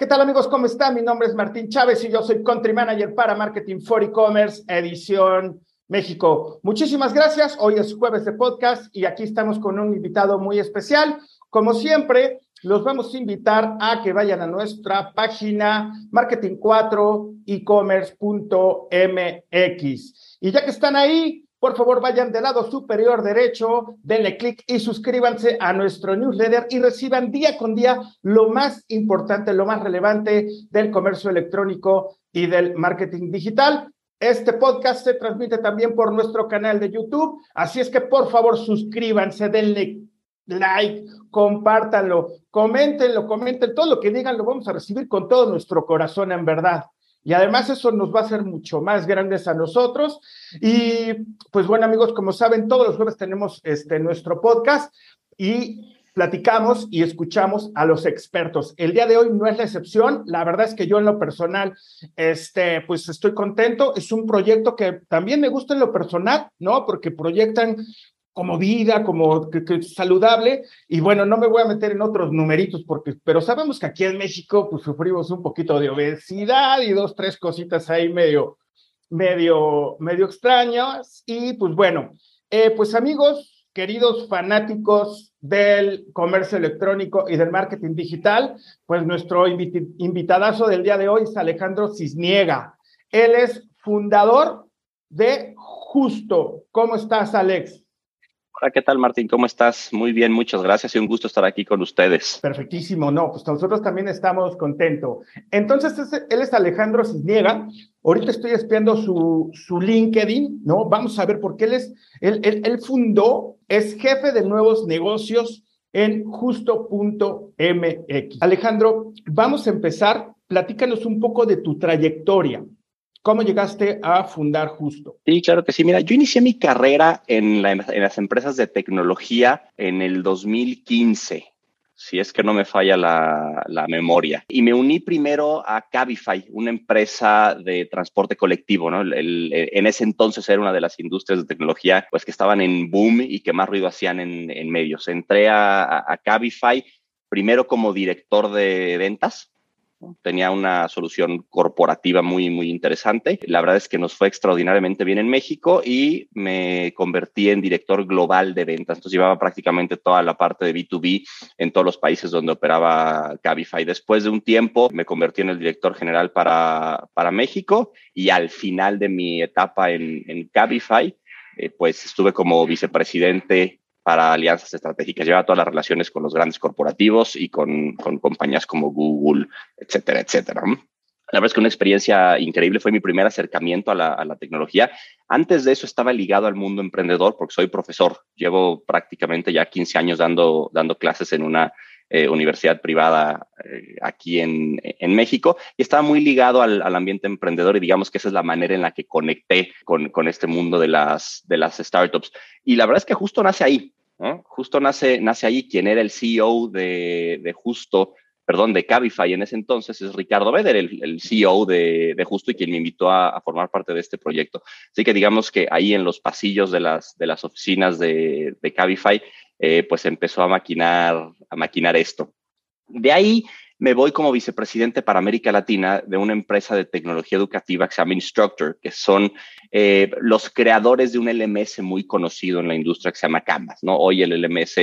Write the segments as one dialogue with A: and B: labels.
A: ¿Qué tal amigos? ¿Cómo están? Mi nombre es Martín Chávez y yo soy Country Manager para Marketing for E-Commerce, edición México. Muchísimas gracias. Hoy es jueves de podcast y aquí estamos con un invitado muy especial. Como siempre, los vamos a invitar a que vayan a nuestra página marketing4ecommerce.mx. Y ya que están ahí, por favor, vayan del lado superior derecho, denle clic y suscríbanse a nuestro newsletter y reciban día con día lo más importante, lo más relevante del comercio electrónico y del marketing digital. Este podcast se transmite también por nuestro canal de YouTube, así es que por favor suscríbanse, denle like, compártanlo, coméntenlo, comenten todo lo que digan, lo vamos a recibir con todo nuestro corazón en verdad. Y además eso nos va a hacer mucho más grandes a nosotros. Y pues bueno, amigos, como saben, todos los jueves tenemos este, nuestro podcast y platicamos y escuchamos a los expertos. El día de hoy no es la excepción. La verdad es que yo en lo personal, este, pues estoy contento. Es un proyecto que también me gusta en lo personal, ¿no? Porque proyectan como vida, como que, saludable. Y bueno, no me voy a meter en otros numeritos, porque, pero sabemos que aquí en México pues sufrimos un poquito de obesidad y dos, tres cositas ahí medio, medio, medio extrañas. Y pues bueno, eh, pues amigos, queridos fanáticos del comercio electrónico y del marketing digital, pues nuestro invitadazo del día de hoy es Alejandro Cisniega. Él es fundador de Justo. ¿Cómo estás, Alex?
B: Hola, ¿qué tal Martín? ¿Cómo estás? Muy bien, muchas gracias y un gusto estar aquí con ustedes.
A: Perfectísimo, no, pues nosotros también estamos contentos. Entonces, él es Alejandro Cisniega. Ahorita estoy espiando su, su LinkedIn, ¿no? Vamos a ver por qué él es, él, él, él fundó, es jefe de nuevos negocios en justo.mx. Alejandro, vamos a empezar. Platícanos un poco de tu trayectoria. ¿Cómo llegaste a fundar Justo?
B: Sí, claro que sí. Mira, yo inicié mi carrera en, las empresas de tecnología en el 2015 si es que no me falla la, memoria. Y me uní primero a Cabify, una empresa de transporte colectivo, ¿no? en ese entonces era una de las industrias de tecnología pues, que estaban en boom y que más ruido hacían en, medios. Entré a, a Cabify primero como director de ventas Tenía una solución corporativa muy, muy interesante. La verdad es que nos fue extraordinariamente bien en México y me convertí en director global de ventas. Entonces llevaba prácticamente toda la parte de B2B en todos los países donde operaba Cabify. Después de un tiempo me convertí en el director general para, para México y al final de mi etapa en, en Cabify, eh, pues estuve como vicepresidente para alianzas estratégicas. Lleva todas las relaciones con los grandes corporativos y con, con compañías como Google, etcétera, etcétera. La verdad es que una experiencia increíble fue mi primer acercamiento a la, a la, tecnología. Antes de eso estaba ligado al mundo emprendedor porque soy profesor. Llevo prácticamente ya 15 años dando, dando clases en una eh, universidad privada eh, aquí en, en, México y estaba muy ligado al, al, ambiente emprendedor y digamos que esa es la manera en la que conecté con, con este mundo de las, de las startups. Y la verdad es que justo nace ahí. Justo nace, nace ahí quien era el CEO de, de, Justo, perdón, de Cabify en ese entonces, es Ricardo Beder, el, el CEO de, de, Justo y quien me invitó a, a, formar parte de este proyecto. Así que digamos que ahí en los pasillos de las, de las oficinas de, de Cabify, eh, pues empezó a maquinar, a maquinar esto. De ahí me voy como vicepresidente para América Latina de una empresa de tecnología educativa que se llama Instructor, que son eh, los creadores de un LMS muy conocido en la industria que se llama Canvas, ¿no? Hoy el LMS,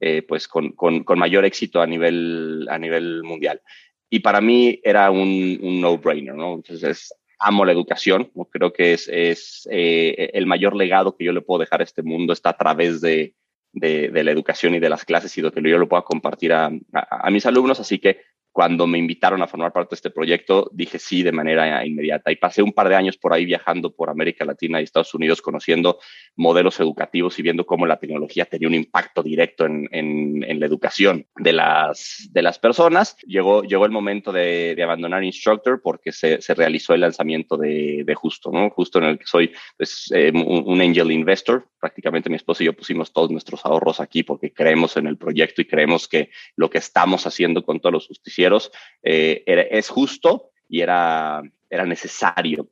B: eh, pues con, con, con, mayor éxito a nivel, a nivel mundial. Y para mí era un, un no-brainer, ¿no? Entonces, amo la educación, ¿no? creo que es, es eh, el mayor legado que yo le puedo dejar a este mundo está a través de, de, de, la educación y de las clases y lo que yo lo pueda compartir a, a, a mis alumnos. Así que cuando me invitaron a formar parte de este proyecto, dije sí de manera inmediata. Y pasé un par de años por ahí viajando por América Latina y Estados Unidos, conociendo modelos educativos y viendo cómo la tecnología tenía un impacto directo en, en, la educación de las, de las personas. Llegó, llegó el momento de, abandonar Instructor porque se, se, realizó el lanzamiento de, de, Justo, ¿no? Justo en el que soy pues, eh, un angel investor. Prácticamente mi esposo y yo pusimos todos nuestros ahorros aquí porque creemos en el proyecto y creemos que lo que estamos haciendo con todos los justicieros eh, era, es justo y era, era necesario.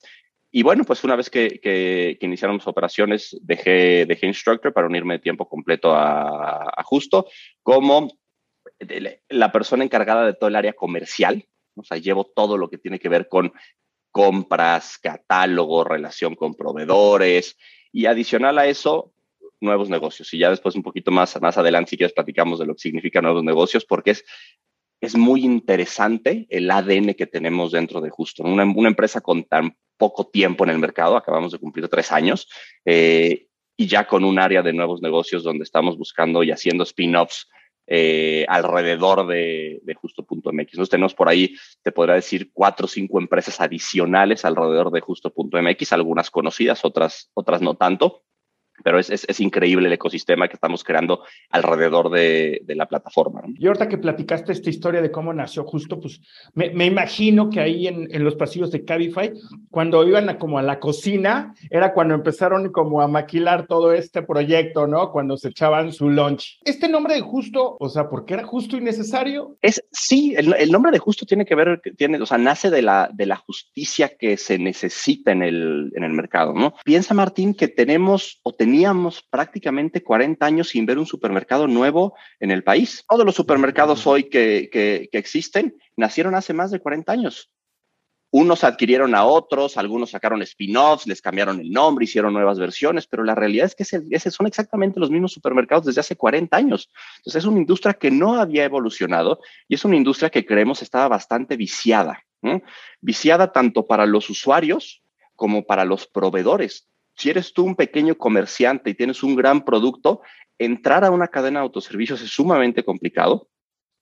B: Y bueno, pues una vez que, que, que iniciamos operaciones, dejé, dejé Instructor para unirme de tiempo completo a, a Justo como la persona encargada de todo el área comercial O sea, llevo todo lo que tiene que ver con compras, catálogo, relación con proveedores y adicional a eso, nuevos negocios. Y ya después un poquito más, más adelante, si quieres, platicamos de lo que significa nuevos negocios, porque es, es muy interesante el ADN que tenemos dentro de Justo. Una, empresa con tan poco tiempo en el mercado, acabamos de cumplir tres años, eh, y ya con un área de nuevos negocios donde estamos buscando y haciendo spin-offs eh, alrededor de, justo.mx. Entonces tenemos por ahí, te podría decir, cuatro o cinco empresas adicionales alrededor de justo.mx, algunas conocidas, otras, otras no tanto pero es, es, es, increíble el ecosistema que estamos creando alrededor de, de la plataforma.
A: Y ahorita que platicaste esta historia de cómo nació justo, pues me, me imagino que ahí en, en, los pasillos de Cabify, cuando iban a, como a la cocina, era cuando empezaron como a maquilar todo este proyecto, ¿no? Cuando se echaban su lunch. Este nombre de justo, o sea, ¿por qué era justo y necesario?
B: Es, sí, el, el nombre de justo tiene que ver, tiene, o sea, nace de la, de la justicia que se necesita en el, en el mercado, ¿no? Piensa, Martín, que tenemos o tenemos teníamos prácticamente 40 años sin ver un supermercado nuevo en el país. Todos los supermercados hoy que, que, que existen nacieron hace más de 40 años. Unos adquirieron a otros, algunos sacaron spin-offs, les cambiaron el nombre, hicieron nuevas versiones, pero la realidad es que ese, ese son exactamente los mismos supermercados desde hace 40 años. Entonces es una industria que no había evolucionado y es una industria que creemos estaba bastante viciada. Viciada tanto para los usuarios como para los proveedores si eres tú un pequeño comerciante y tienes un gran producto, entrar a una cadena de autoservicios es sumamente complicado.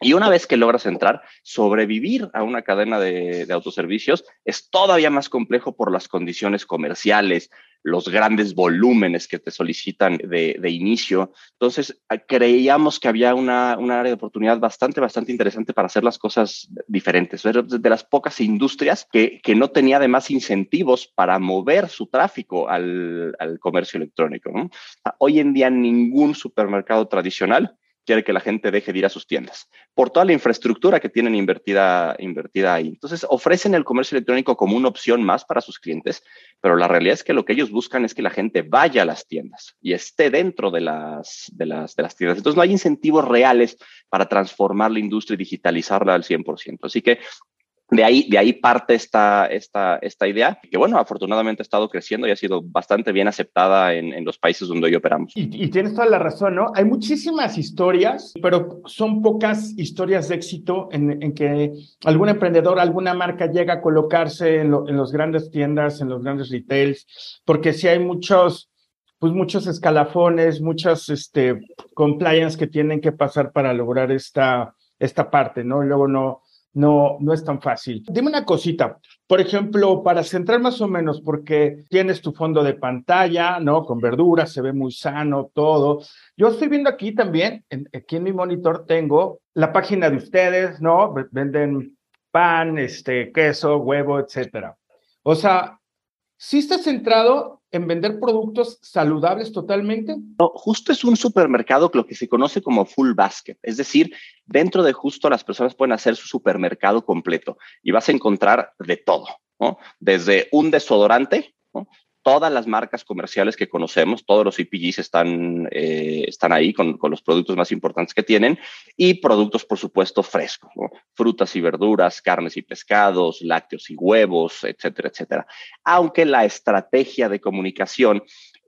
B: Y una vez que logras entrar, sobrevivir a una cadena de, de, autoservicios es todavía más complejo por las condiciones comerciales, los grandes volúmenes que te solicitan de, inicio. Entonces, creíamos que había una, una, área de oportunidad bastante, bastante interesante para hacer las cosas diferentes. Era de las pocas industrias que, que no tenía además incentivos para mover su tráfico al, al comercio electrónico. ¿no? Hoy en día ningún supermercado tradicional quiere que la gente deje de ir a sus tiendas, por toda la infraestructura que tienen invertida, invertida ahí. Entonces, ofrecen el comercio electrónico como una opción más para sus clientes, pero la realidad es que lo que ellos buscan es que la gente vaya a las tiendas y esté dentro de las, de las, de las tiendas. Entonces, no hay incentivos reales para transformar la industria y digitalizarla al 100%. Así que de ahí, de ahí parte esta, esta, esta idea, que bueno, afortunadamente ha estado creciendo y ha sido bastante bien aceptada en, en los países donde hoy operamos.
A: Y, tienes toda la razón, ¿no? Hay muchísimas historias, pero son pocas historias de éxito en, en que algún emprendedor, alguna marca llega a colocarse en, lo, en los grandes tiendas, en los grandes retails, porque si hay muchos, pues muchos escalafones, muchas este, compliance que tienen que pasar para lograr esta, esta parte, ¿no? Luego no no, no es tan fácil. Dime una cosita, por ejemplo, para centrar más o menos, porque tienes tu fondo de pantalla, ¿no? Con verduras, se ve muy sano todo. Yo estoy viendo aquí también, aquí en mi monitor tengo la página de ustedes, ¿no? Venden pan, este, queso, huevo, etcétera. O sea, sí está centrado en vender productos saludables totalmente?
B: No, justo es un supermercado lo que se conoce como full basket, es decir, dentro de justo las personas pueden hacer su supermercado completo y vas a encontrar de todo, ¿no? Desde un desodorante, ¿no? Todas las marcas comerciales que conocemos, todos los CPGs están, eh, están ahí con, con, los productos más importantes que tienen y productos, por supuesto, frescos, ¿no? frutas y verduras, carnes y pescados, lácteos y huevos, etcétera, etcétera. Aunque la estrategia de comunicación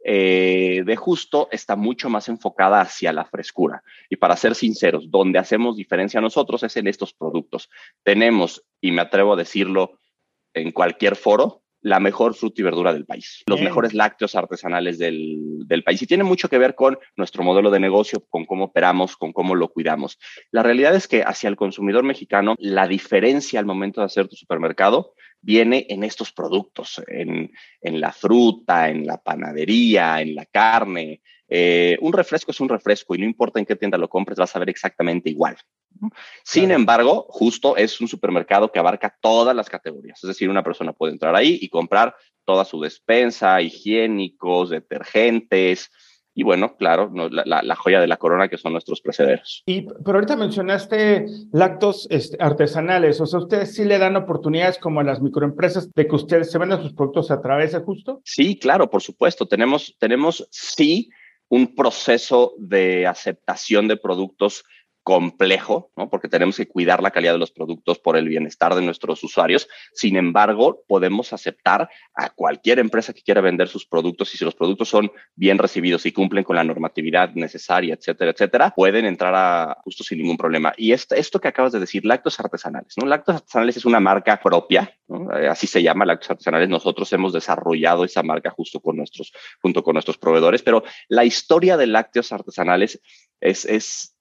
B: eh, de justo está mucho más enfocada hacia la frescura. Y para ser sinceros, donde hacemos diferencia nosotros es en estos productos. Tenemos, y me atrevo a decirlo en cualquier foro, la mejor fruta y verdura del país, los Bien. mejores lácteos artesanales del, del, país. Y tiene mucho que ver con nuestro modelo de negocio, con cómo operamos, con cómo lo cuidamos. La realidad es que hacia el consumidor mexicano, la diferencia al momento de hacer tu supermercado viene en estos productos, en, en la fruta, en la panadería, en la carne. Eh, un refresco es un refresco y no importa en qué tienda lo compres, vas a ver exactamente igual. Sin claro. embargo, justo es un supermercado que abarca todas las categorías. Es decir, una persona puede entrar ahí y comprar toda su despensa, higiénicos, detergentes, y bueno, claro, no, la, la, la, joya de la corona que son nuestros precederos.
A: Y, pero ahorita mencionaste lactos este, artesanales, o sea, ustedes sí le dan oportunidades como a las microempresas de que ustedes se vendan sus productos a través de justo.
B: Sí, claro, por supuesto. Tenemos, tenemos sí un proceso de aceptación de productos complejo, ¿no? porque tenemos que cuidar la calidad de los productos por el bienestar de nuestros usuarios. Sin embargo, podemos aceptar a cualquier empresa que quiera vender sus productos y si los productos son bien recibidos y cumplen con la normatividad necesaria, etcétera, etcétera, pueden entrar a justo sin ningún problema. Y esto, esto que acabas de decir, Lactos Artesanales, ¿no? Lactos Artesanales es una marca propia, eh, así se llama Lactos Artesanales. Nosotros hemos desarrollado esa marca justo con nuestros, junto con nuestros proveedores, pero la historia de lácteos artesanales es, es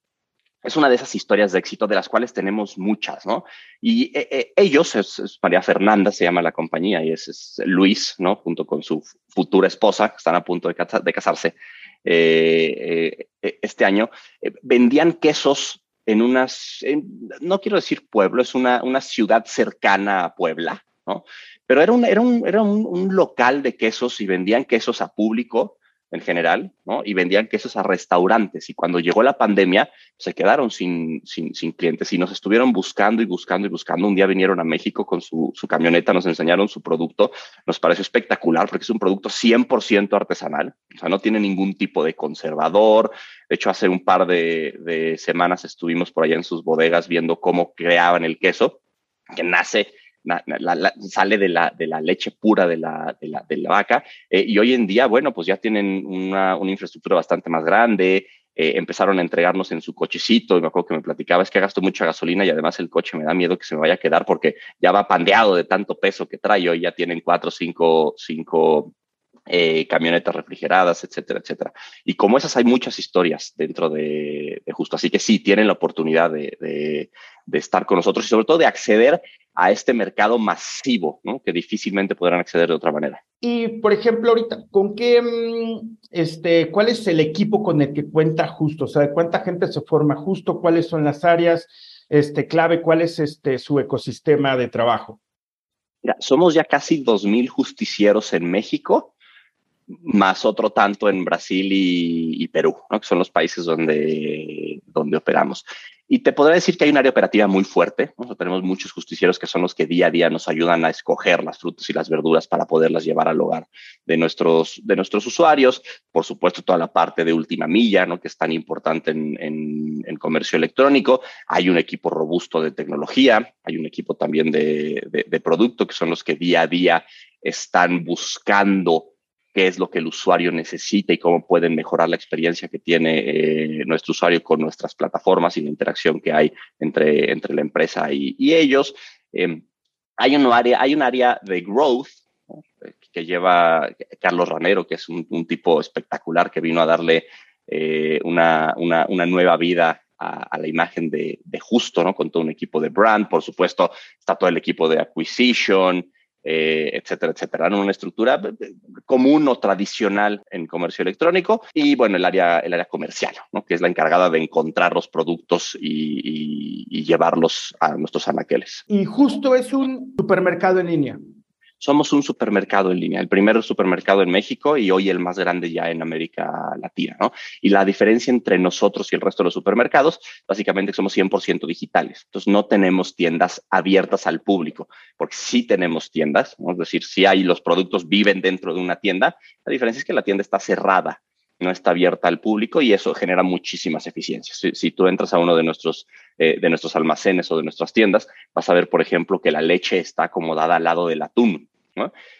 B: es una de esas historias de éxito de las cuales tenemos muchas, ¿no? Y eh, eh, ellos, María Fernanda, se llama la compañía, y es, Luis, ¿no? Junto con su futura esposa, que están a punto de, casarse eh, este año, vendían quesos en unas, no quiero decir pueblo, es una, una ciudad cercana a Puebla, ¿no? Pero era un, era, un, era un local de quesos y vendían quesos a público en general, ¿no? Y vendían quesos a restaurantes. Y cuando llegó la pandemia, se quedaron sin, sin, sin, clientes y nos estuvieron buscando y buscando y buscando. Un día vinieron a México con su, su camioneta, nos enseñaron su producto. Nos pareció espectacular porque es un producto 100% artesanal. O sea, no tiene ningún tipo de conservador. De hecho, hace un par de, de semanas estuvimos por allá en sus bodegas viendo cómo creaban el queso, que nace sale de la, de la leche pura de la, de la, de la vaca. Eh, y hoy en día, bueno, pues ya tienen una, una infraestructura bastante más grande. Eh, empezaron a entregarnos en su cochecito y me acuerdo que me platicaba, es que gasto mucha gasolina y además el coche me da miedo que se me vaya a quedar porque ya va pandeado de tanto peso que trae. Hoy ya tienen cuatro, cinco, cinco eh, camionetas refrigeradas, etcétera, etcétera. Y como esas hay muchas historias dentro de, Justo, así que sí, tienen la oportunidad de, de, estar con nosotros y sobre todo de acceder a este mercado masivo, ¿no? que difícilmente podrán acceder de otra manera.
A: Y, por ejemplo, ahorita, ¿con qué, mm, este, cuál es el equipo con el que cuenta Justo? O sea, ¿cuánta gente se forma Justo? ¿Cuáles son las áreas este, clave? ¿Cuál es este, su ecosistema de trabajo?
B: somos ya casi 2.000 justicieros en México más otro tanto en Brasil y, Perú, ¿no? que son los países donde, donde operamos. Y te podría decir que hay un área operativa muy fuerte. Tenemos muchos justicieros que son los que día a día nos ayudan a escoger las frutas y las verduras para poderlas llevar al hogar de nuestros, de nuestros usuarios. Por supuesto, toda la parte de última milla, ¿no? que es tan importante en, en, comercio electrónico. Hay un equipo robusto de tecnología, hay un equipo también de, de producto que son los que día a día están buscando qué es lo que el usuario necesita y cómo pueden mejorar la experiencia que tiene eh, nuestro usuario con nuestras plataformas y la interacción que hay entre, entre la empresa y, ellos. Em, hay, un área, hay un área de growth que lleva Carlos Ranero, que es un, tipo espectacular que vino a darle eh, una, una, una, nueva vida a, la imagen de, de, Justo, ¿no? Con todo un equipo de brand, por supuesto, está todo el equipo de acquisition, eh, etcétera, etcétera. En una estructura común o tradicional en comercio electrónico y, bueno, el área, el área comercial, ¿no? que es la encargada de encontrar los productos y, y llevarlos a nuestros anaqueles.
A: Y justo es un supermercado en línea
B: somos un supermercado en línea, el primer supermercado en México y hoy el más grande ya en América Latina, ¿no? Y la diferencia entre nosotros y el resto de los supermercados, básicamente somos 100% digitales. Entonces no tenemos tiendas abiertas al público, porque sí tenemos tiendas, es decir, si hay los productos viven dentro de una tienda, la diferencia es que la tienda está cerrada no está abierta al público y eso genera muchísimas eficiencias. Si, tú entras a uno de nuestros, eh, de nuestros almacenes o de nuestras tiendas, vas a ver, por ejemplo, que la leche está acomodada al lado del atún.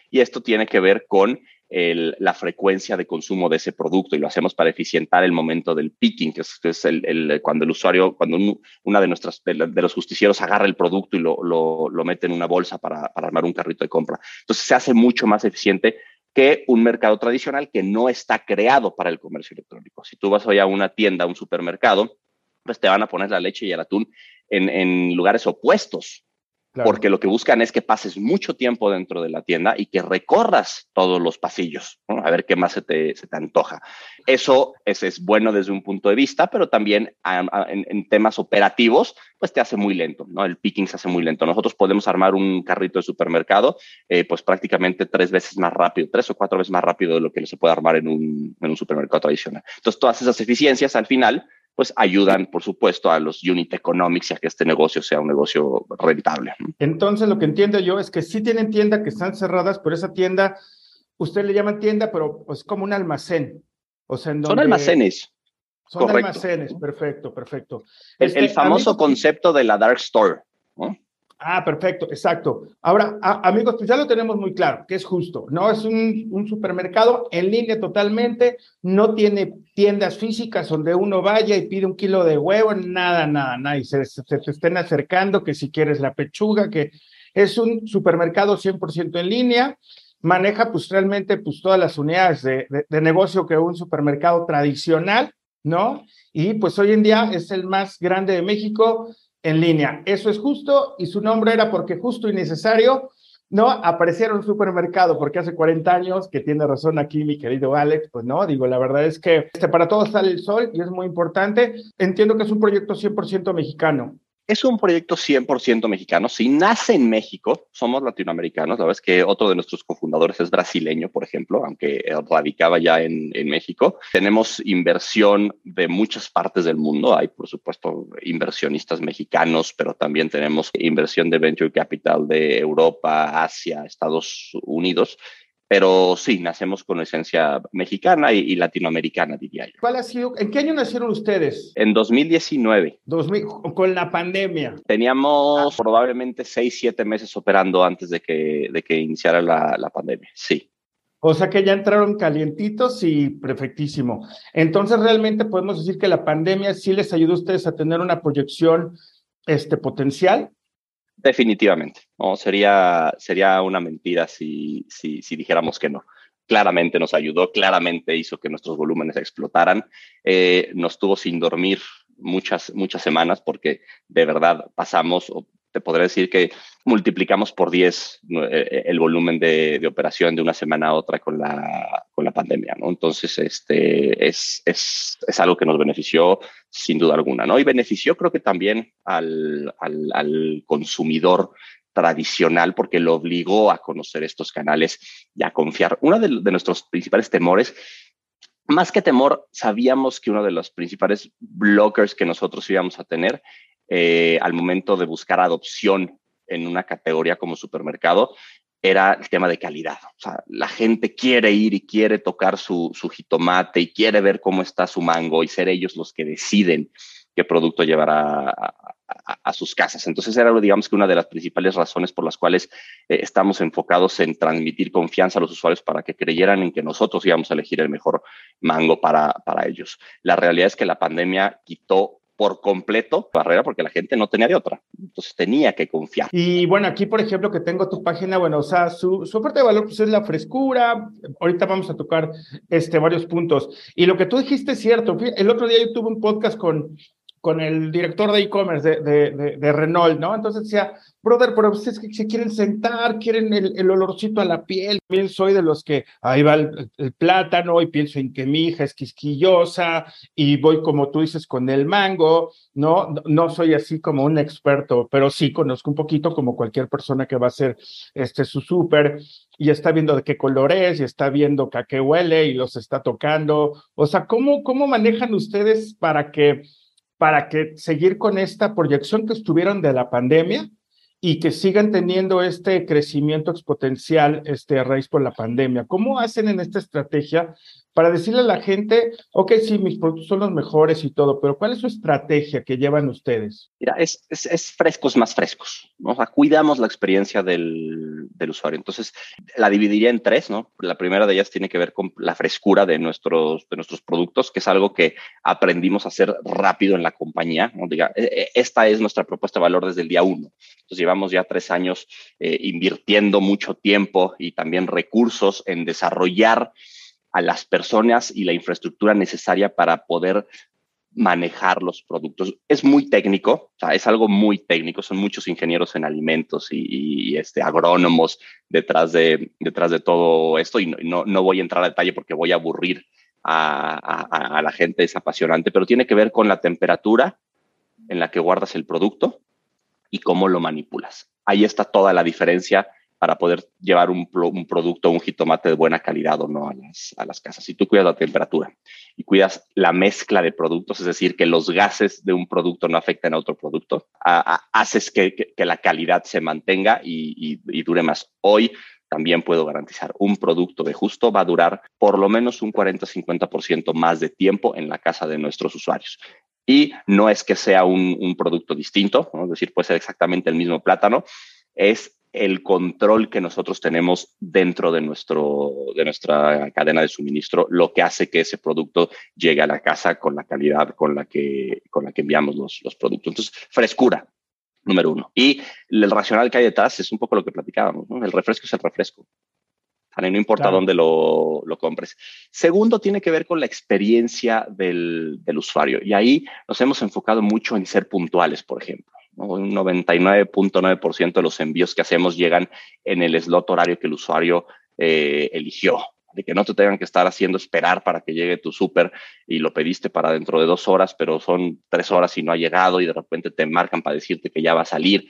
B: Y esto tiene que ver con la frecuencia de consumo de ese producto y lo hacemos para eficientar el momento del picking, que es, el, cuando el usuario, cuando una de nuestras, de, los justicieros agarra el producto y lo, lo, mete en una bolsa para, para, armar un carrito de compra. Entonces se hace mucho más eficiente que un mercado tradicional que no está creado para el comercio electrónico. Si tú vas hoy a una tienda, a un supermercado, pues te van a poner la leche y el atún en, en lugares opuestos porque lo que buscan es que pases mucho tiempo dentro de la tienda y que recorras todos los pasillos, a ver qué más se te, se te antoja. Eso es, es, bueno desde un punto de vista, pero también en, temas operativos, pues te hace muy lento, ¿no? El picking se hace muy lento. Nosotros podemos armar un carrito de supermercado, eh, pues prácticamente tres veces más rápido, tres o cuatro veces más rápido de lo que se puede armar en un, en un supermercado tradicional. Entonces, todas esas eficiencias al final pues ayudan, por supuesto, a los unit economics y a que este negocio sea un negocio rentable.
A: Entonces, lo que entiendo yo es que sí tienen tienda que están cerradas, pero esa tienda, usted le llaman tienda, pero es pues, como un almacén. O sea,
B: Son almacenes.
A: Son almacenes, perfecto, perfecto.
B: El, este, famoso concepto de la dark store. ¿no?
A: Ah, perfecto, exacto. Ahora, amigos, pues ya lo tenemos muy claro, que es justo, ¿no? Es un, supermercado en línea totalmente, no tiene tiendas físicas donde uno vaya y pide un kilo de huevo, nada, nada, nada, y se, te estén acercando, que si quieres la pechuga, que es un supermercado 100% en línea, maneja pues realmente pues todas las unidades de, de negocio que un supermercado tradicional, ¿no? Y pues hoy en día es el más grande de México, en línea. Eso es justo y su nombre era porque justo y necesario no apareciera un supermercado, porque hace 40 años, que tiene razón aquí mi querido Alex, pues no, digo, la verdad es que este, para todos sale el sol y es muy importante. Entiendo que es un proyecto 100% mexicano.
B: Es un proyecto 100% mexicano. Si nace en México, somos latinoamericanos. La verdad es que otro de nuestros cofundadores es brasileño, por ejemplo, aunque radicaba ya en, en, México. Tenemos inversión de muchas partes del mundo. Hay, por supuesto, inversionistas mexicanos, pero también tenemos inversión de venture capital de Europa, Asia, Estados Unidos. Pero sí, nacemos con esencia mexicana y, latinoamericana, diría yo.
A: ¿Cuál ha sido? ¿En qué año nacieron ustedes?
B: En 2019.
A: 2000, con la pandemia.
B: Teníamos probablemente seis, siete meses operando antes de que, de que iniciara la, la pandemia, sí.
A: O sea que ya entraron calientitos y perfectísimo. Entonces, realmente podemos decir que la pandemia sí les ayudó a ustedes a tener una proyección este, potencial
B: Definitivamente, ¿no? Sería, sería una mentira si, si, dijéramos que no. Claramente nos ayudó, claramente hizo que nuestros volúmenes explotaran. Eh, nos tuvo sin dormir muchas, muchas semanas porque de verdad pasamos, te podría decir que multiplicamos por 10 eh, eh, el volumen de, operación de una semana a otra con la, con la pandemia, ¿no? Entonces, este, es, es, es, algo que nos benefició sin duda alguna, ¿no? Y benefició creo que también al, al, al consumidor tradicional porque lo obligó a conocer estos canales y a confiar. Uno de, de nuestros principales temores más que temor, sabíamos que uno de los principales blockers que nosotros íbamos a tener eh, al momento de buscar adopción en una categoría como supermercado era el tema de calidad. O sea, la gente quiere ir y quiere tocar su, jitomate y quiere ver cómo está su mango y ser ellos los que deciden qué producto llevar a, sus casas. Entonces era, digamos que una de las principales razones por las cuales eh, estamos enfocados en transmitir confianza a los usuarios para que creyeran en que nosotros íbamos a elegir el mejor mango para, para ellos. La realidad es que la pandemia quitó por completo barrera porque la gente no tenía de otra. Entonces tenía que confiar.
A: Y bueno, aquí por ejemplo que tengo tu página, bueno, o sea, su, su oferta de valor pues, es la frescura. Ahorita vamos a tocar este, varios puntos. Y lo que tú dijiste es cierto. El otro día yo tuve un podcast con, con el director de e-commerce de, de, de, Renault, ¿no? Entonces decía, brother, pero ustedes que se quieren sentar, quieren el, el, olorcito a la piel. También soy de los que ahí va el, plátano y pienso en que mi hija es quisquillosa y voy, como tú dices, con el mango, ¿no? No soy así como un experto, pero sí conozco un poquito como cualquier persona que va a hacer este, su súper y está viendo de qué color es y está viendo a qué huele y los está tocando. O sea, ¿cómo, cómo manejan ustedes para que para que seguir con esta proyección que estuvieron de la pandemia y que sigan teniendo este crecimiento exponencial este, a raíz por la pandemia. ¿Cómo hacen en esta estrategia para decirle a la gente, ok, sí, mis productos son los mejores y todo, pero ¿cuál es su estrategia que llevan ustedes?
B: Mira, es, es, frescos más frescos, ¿no? Cuidamos la experiencia del, del, usuario. Entonces, la dividiría en tres, ¿no? La primera de ellas tiene que ver con la frescura de nuestros, de nuestros productos, que es algo que aprendimos a hacer rápido en la compañía, ¿no? Diga, e, e, esta es nuestra propuesta de valor desde el día uno. Entonces, llevamos ya tres años eh, invirtiendo mucho tiempo y también recursos en desarrollar a las personas y la infraestructura necesaria para poder manejar los productos. Es muy técnico, es algo muy técnico, son muchos ingenieros en alimentos y, este, agrónomos detrás de, detrás de todo esto y no, no, voy a entrar a detalle porque voy a aburrir a, a, la gente, es apasionante, pero tiene que ver con la temperatura en la que guardas el producto y cómo lo manipulas. Ahí está toda la diferencia para poder llevar un, un, producto, un jitomate de buena calidad o no a las, a las casas. Si tú cuidas la temperatura y cuidas la mezcla de productos, es decir, que los gases de un producto no afecten a otro producto, haces que, que, la calidad se mantenga y, y, dure más. Hoy también puedo garantizar, un producto de justo va a durar por lo menos un 40-50% más de tiempo en la casa de nuestros usuarios. Y no es que sea un, producto distinto, es decir, puede ser exactamente el mismo plátano, es el control que nosotros tenemos dentro de, nuestro, de nuestra cadena de suministro, lo que hace que ese producto llegue a la casa con la calidad con la que, con la que enviamos los, los productos. Entonces, frescura, número uno. Y el racional que hay detrás es un poco lo que platicábamos, El refresco es el refresco. No importa dónde lo, lo, compres. Segundo, tiene que ver con la experiencia del, del usuario. Y ahí nos hemos enfocado mucho en ser puntuales, por ejemplo. Un 99.9% de los envíos que hacemos llegan en el slot horario que el usuario eh, eligió de que no te tengan que estar haciendo esperar para que llegue tu súper y lo pediste para dentro de dos horas, pero son tres horas y no ha llegado y de repente te marcan para decirte que ya va a salir.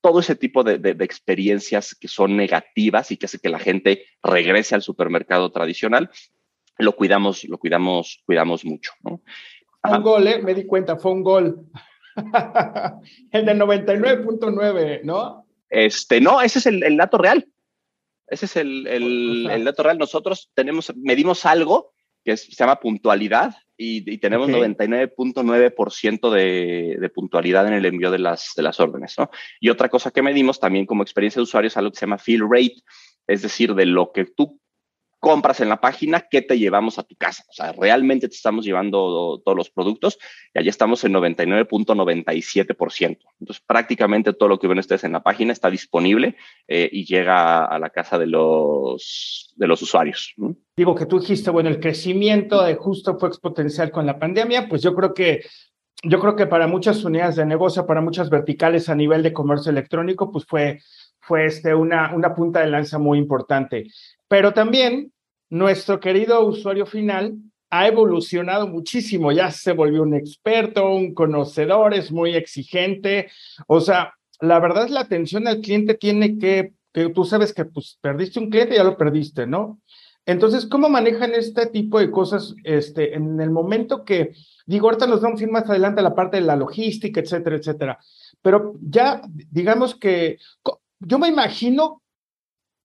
B: Todo ese tipo de, de, experiencias que son negativas y que hace que la gente regrese al supermercado tradicional, lo cuidamos, lo cuidamos, cuidamos mucho. ¿no?
A: Un gol, ¿eh? me di cuenta, fue un gol. el de 99.9, ¿no?
B: Este, no, ese es el, el dato real. Ese es el, el, dato real. Nosotros tenemos, medimos algo que se llama puntualidad y, tenemos 99.9% de, de, puntualidad en el envío de las, de las órdenes. ¿no? Y otra cosa que medimos también como experiencia de usuario es algo que se llama fill rate, es decir, de lo que tú compras en la página, ¿qué te llevamos a tu casa? O sea, realmente te estamos llevando todos los productos y allí estamos en 99.97%. Entonces, prácticamente todo lo que ven ustedes en la página está disponible eh, y llega a la casa de los, de los usuarios.
A: Digo que tú dijiste, bueno, el crecimiento de justo fue exponencial con la pandemia, pues yo creo que yo creo que para muchas unidades de negocio, para muchas verticales a nivel de comercio electrónico, pues fue, fue este, una, una punta de lanza muy importante. Pero también nuestro querido usuario final ha evolucionado muchísimo, ya se volvió un experto, un conocedor, es muy exigente. O sea, la verdad es la atención al cliente tiene que, que tú sabes que pues perdiste un cliente, ya lo perdiste, ¿no? Entonces, ¿cómo manejan este tipo de cosas este, en el momento que, digo, ahorita nos vamos a ir más adelante a la parte de la logística, etcétera, etcétera, pero ya, digamos que, yo me imagino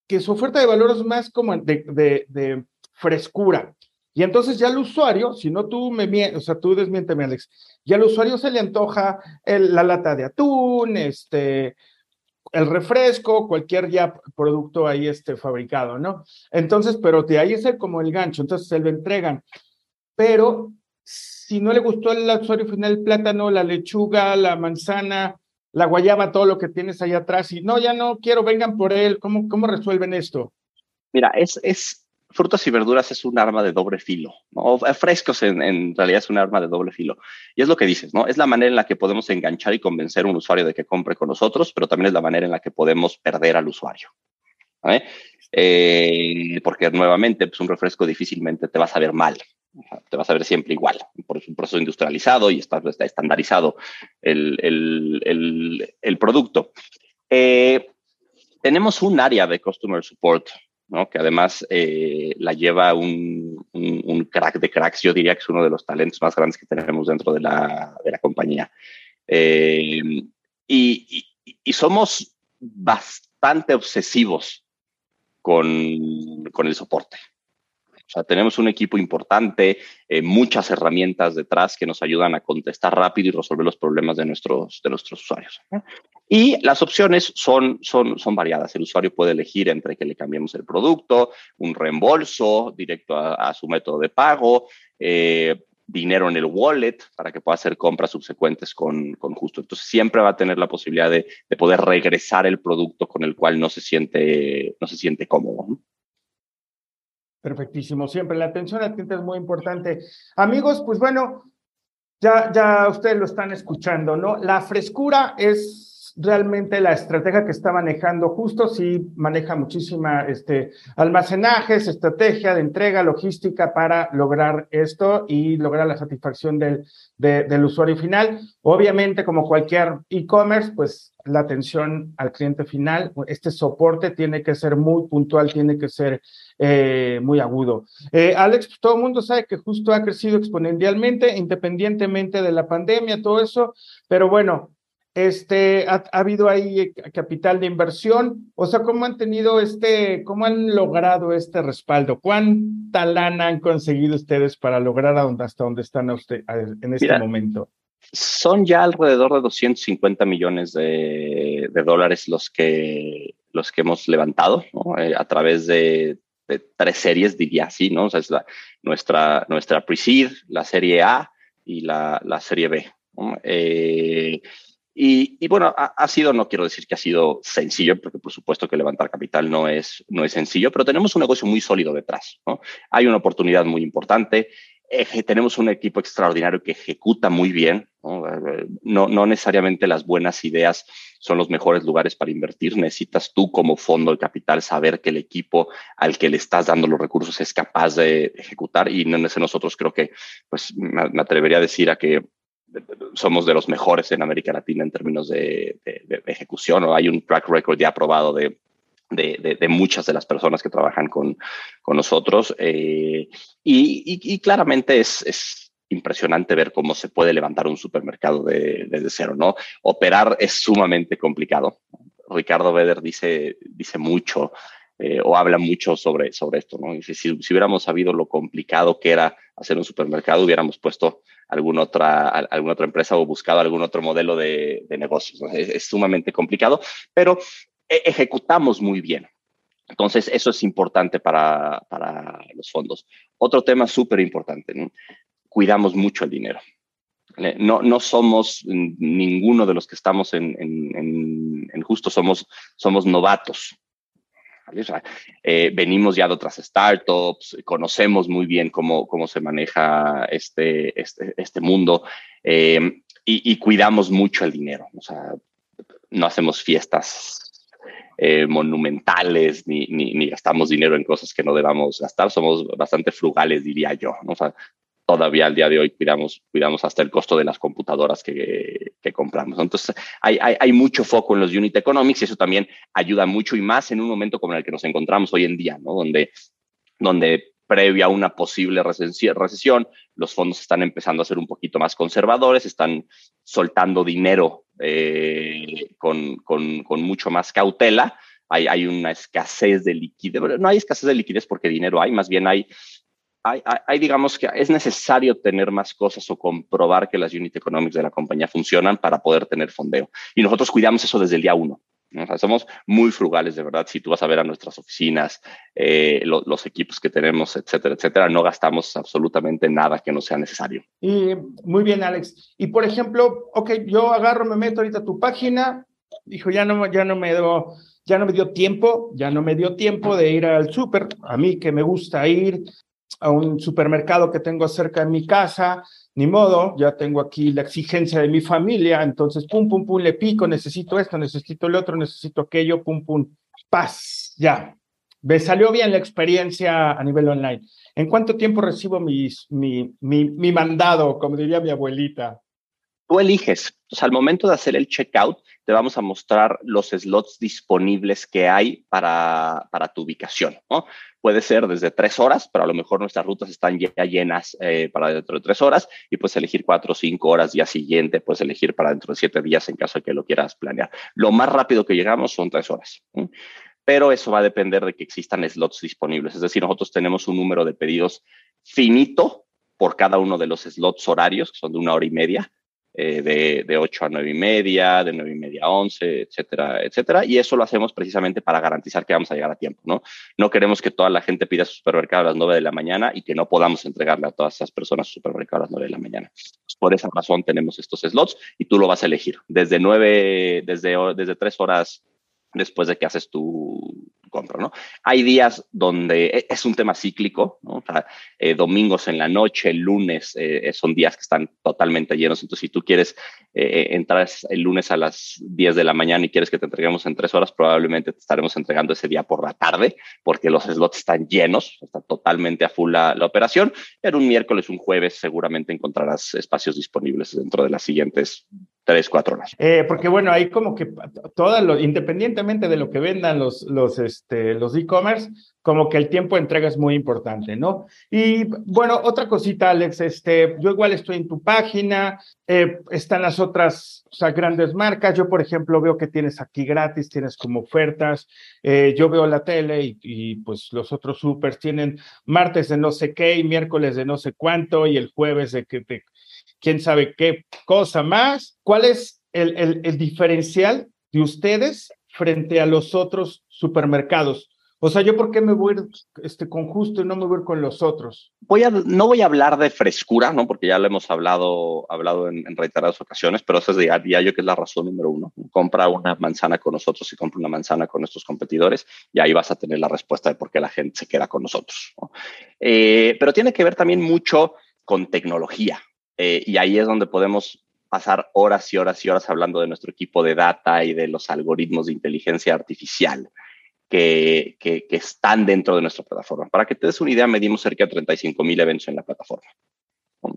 A: que su oferta de valor es más como de, frescura. Y entonces ya el usuario, si no tú me, o sea, tú desmiénteme, Alex, ya al usuario se le antoja la lata de atún, este, el refresco, cualquier ya producto ahí este, fabricado, ¿no? Entonces, pero de ahí es el, como el gancho, entonces se lo entregan. Pero si no le gustó el usuario final el plátano, la lechuga, la manzana, la guayaba, todo lo que tienes ahí atrás y no, ya no quiero, vengan por él. ¿Cómo, cómo resuelven esto?
B: Mira, es, es frutas y verduras es un arma de doble filo, ¿no? frescos en, en, realidad es un arma de doble filo. Y es lo que dices, ¿no? Es la manera en la que podemos enganchar y convencer a un usuario de que compre con nosotros, pero también es la manera en la que podemos perder al usuario. Eh, porque nuevamente, pues un refresco difícilmente te va a saber mal, te vas a ver siempre igual, por un proceso industrializado y está, está estandarizado el, el, el, producto. Eh, tenemos un área de Customer Support, ¿no? que además eh, la lleva un, un, crack de cracks, yo diría que es uno de los talentos más grandes que tenemos dentro de la, de la compañía. Eh, y, y, somos bastante obsesivos con, con el soporte. O sea, tenemos un equipo importante, eh, muchas herramientas detrás que nos ayudan a contestar rápido y resolver los problemas de nuestros, de nuestros usuarios. Y las opciones son, son, son variadas. El usuario puede elegir entre que le cambiemos el producto, un reembolso directo a, su método de pago, eh, dinero en el wallet para que pueda hacer compras subsecuentes con, con, justo. Entonces siempre va a tener la posibilidad de, de, poder regresar el producto con el cual no se siente, no se siente cómodo.
A: Perfectísimo, siempre la atención al cliente es muy importante. Amigos, pues bueno, ya, ya ustedes lo están escuchando, ¿no? La frescura es realmente la estrategia que está manejando justo, sí maneja muchísima este, almacenajes, estrategia de entrega, logística para lograr esto y lograr la satisfacción del, del usuario final. Obviamente, como cualquier e-commerce, pues la atención al cliente final, este soporte tiene que ser muy puntual, tiene que ser eh, muy agudo. Eh, Alex, pues, todo el mundo sabe que justo ha crecido exponencialmente, independientemente de la pandemia, todo eso, pero bueno, este, ha, habido ahí eh, capital de inversión, o sea, ¿cómo han tenido este, cómo han logrado este respaldo? ¿Cuánta lana han conseguido ustedes para lograr hasta donde están usted, en este momento?
B: Son ya alrededor de 250 millones de, dólares los que, los que hemos levantado eh, a través de, tres series, diría así, ¿no? O sea, es la, nuestra, nuestra pre la serie A y la, la serie B. Eh, y, bueno, ha, sido, no quiero decir que ha sido sencillo, porque por supuesto que levantar capital no es, no es sencillo, pero tenemos un negocio muy sólido detrás. ¿no? Hay una oportunidad muy importante. tenemos un equipo extraordinario que ejecuta muy bien. ¿no? ¿no? necesariamente las buenas ideas son los mejores lugares para invertir. Necesitas tú como fondo de capital saber que el equipo al que le estás dando los recursos es capaz de ejecutar. Y nosotros creo que, pues me atrevería a decir a que somos de los mejores en América Latina en términos de, ejecución, o hay un track record ya aprobado de, de, muchas de las personas que trabajan con, con nosotros. Eh, y, claramente es, es, impresionante ver cómo se puede levantar un supermercado desde cero, ¿no? Operar es sumamente complicado. Ricardo Beder dice, dice mucho eh, o habla mucho sobre, sobre esto, ¿no? si, si, hubiéramos sabido lo complicado que era hacer un supermercado, hubiéramos puesto alguna otra, alguna otra empresa o buscado algún otro modelo de, de negocios. Es, sumamente complicado, pero e, ejecutamos muy bien. Entonces, eso es importante para, para los fondos. Otro tema súper importante, cuidamos mucho el dinero. No, no somos ninguno de los que estamos en, en, en, justo, somos, somos novatos. Eh, venimos ya de otras startups, conocemos muy bien cómo, cómo se maneja este, este, este mundo eh, y, cuidamos mucho el dinero. No hacemos fiestas eh, monumentales ni, gastamos dinero en cosas que no debamos gastar. Somos bastante frugales, diría yo. Todavía al día de hoy cuidamos, cuidamos hasta el costo de las computadoras que, que compramos. Entonces, hay, hay, hay, mucho foco en los unit economics y eso también ayuda mucho y más en un momento como en el que nos encontramos hoy en día, ¿no? Donde, donde previa a una posible recesión, los fondos están empezando a ser un poquito más conservadores, están soltando dinero eh, con, con, con, mucho más cautela. Hay, hay, una escasez de liquidez. No hay escasez de liquidez porque dinero hay, más bien hay hay, digamos que es necesario tener más cosas o comprobar que las unit economics de la compañía funcionan para poder tener fondeo. Y nosotros cuidamos eso desde el día uno. somos muy frugales, de verdad. Si tú vas a ver a nuestras oficinas, eh, los equipos que tenemos, etcétera, etcétera, no gastamos absolutamente nada que no sea necesario.
A: Y muy bien, Alex. Y por ejemplo, ok, yo agarro, me meto ahorita a tu página, dijo, ya no, ya no me dio, ya no me dio tiempo, ya no me dio tiempo de ir al súper. A mí que me gusta ir, a un supermercado que tengo cerca de mi casa, ni modo, ya tengo aquí la exigencia de mi familia, entonces pum, pum, pum, le pico, necesito esto, necesito el otro, necesito aquello, pum, pum, paz, ya. Me salió bien la experiencia a nivel online. ¿En cuánto tiempo recibo mi, mi, mi mandado, como diría mi abuelita?
B: Tú eliges. al momento de hacer el checkout, te vamos a mostrar los slots disponibles que hay para, para tu ubicación. ¿no? Puede ser desde tres horas, pero a lo mejor nuestras rutas están ya llenas eh, para dentro de tres horas y puedes elegir cuatro o cinco horas día siguiente, puedes elegir para dentro de siete días en caso de que lo quieras planear. Lo más rápido que llegamos son tres horas. Pero eso va a depender de que existan slots disponibles. Es decir, nosotros tenemos un número de pedidos finito por cada uno de los slots horarios, que son de una hora y media eh, de, de 8 a 9 y media, de 9 y media a 11, etcétera, etcétera. Y eso lo hacemos precisamente para garantizar que vamos a llegar a tiempo, ¿no? No queremos que toda la gente pida su supermercado a las 9 de la mañana y que no podamos entregarle a todas esas personas su supermercado a las 9 de la mañana. Por esa razón tenemos estos slots y tú lo vas a elegir desde 9, desde, desde 3 horas después de que haces tu compra, ¿no? Hay días donde e, es un tema cíclico, ¿no? O sea, eh, domingos en la noche, lunes, eh, son días que están totalmente llenos. Entonces, si tú quieres eh, entrar el lunes a las 10 de la mañana y quieres que te entreguemos en tres horas, probablemente te estaremos entregando ese día por la tarde, porque los slots están llenos, está totalmente a full la, operación. Pero un miércoles, un jueves, seguramente encontrarás espacios disponibles dentro de las siguientes tres, cuatro horas.
A: Eh, porque bueno, ahí como que todo lo, independientemente de lo que vendan los, los, este, los e-commerce, como que el tiempo de entrega es muy importante, ¿no? Y bueno, otra cosita, Alex, este, yo igual estoy en tu página, eh, están las otras, o sea, grandes marcas. Yo, por ejemplo, veo que tienes aquí gratis, tienes como ofertas. Eh, yo veo la tele y, y, pues los otros supers tienen martes de no sé qué y miércoles de no sé cuánto y el jueves de que te quién sabe qué cosa más. ¿Cuál es el, el, el diferencial de ustedes frente a los otros supermercados? O sea, ¿yo por qué me voy a ir este, con justo y no me voy a ir con los otros?
B: Voy a, no voy a hablar de frescura, ¿no? Porque ya lo hemos hablado, hablado en, en reiteradas ocasiones, pero eso es de diario que es la razón número uno. Compra una manzana con nosotros y compra una manzana con nuestros competidores y ahí vas a tener la respuesta de por qué la gente se queda con nosotros. ¿no? Eh, pero tiene que ver también mucho con tecnología. Eh, y ahí es donde podemos pasar horas y horas y horas hablando de nuestro equipo de data y de los algoritmos de inteligencia artificial que, que, están dentro de nuestra plataforma. Para que te des una idea, medimos cerca de 35 mil eventos en la plataforma.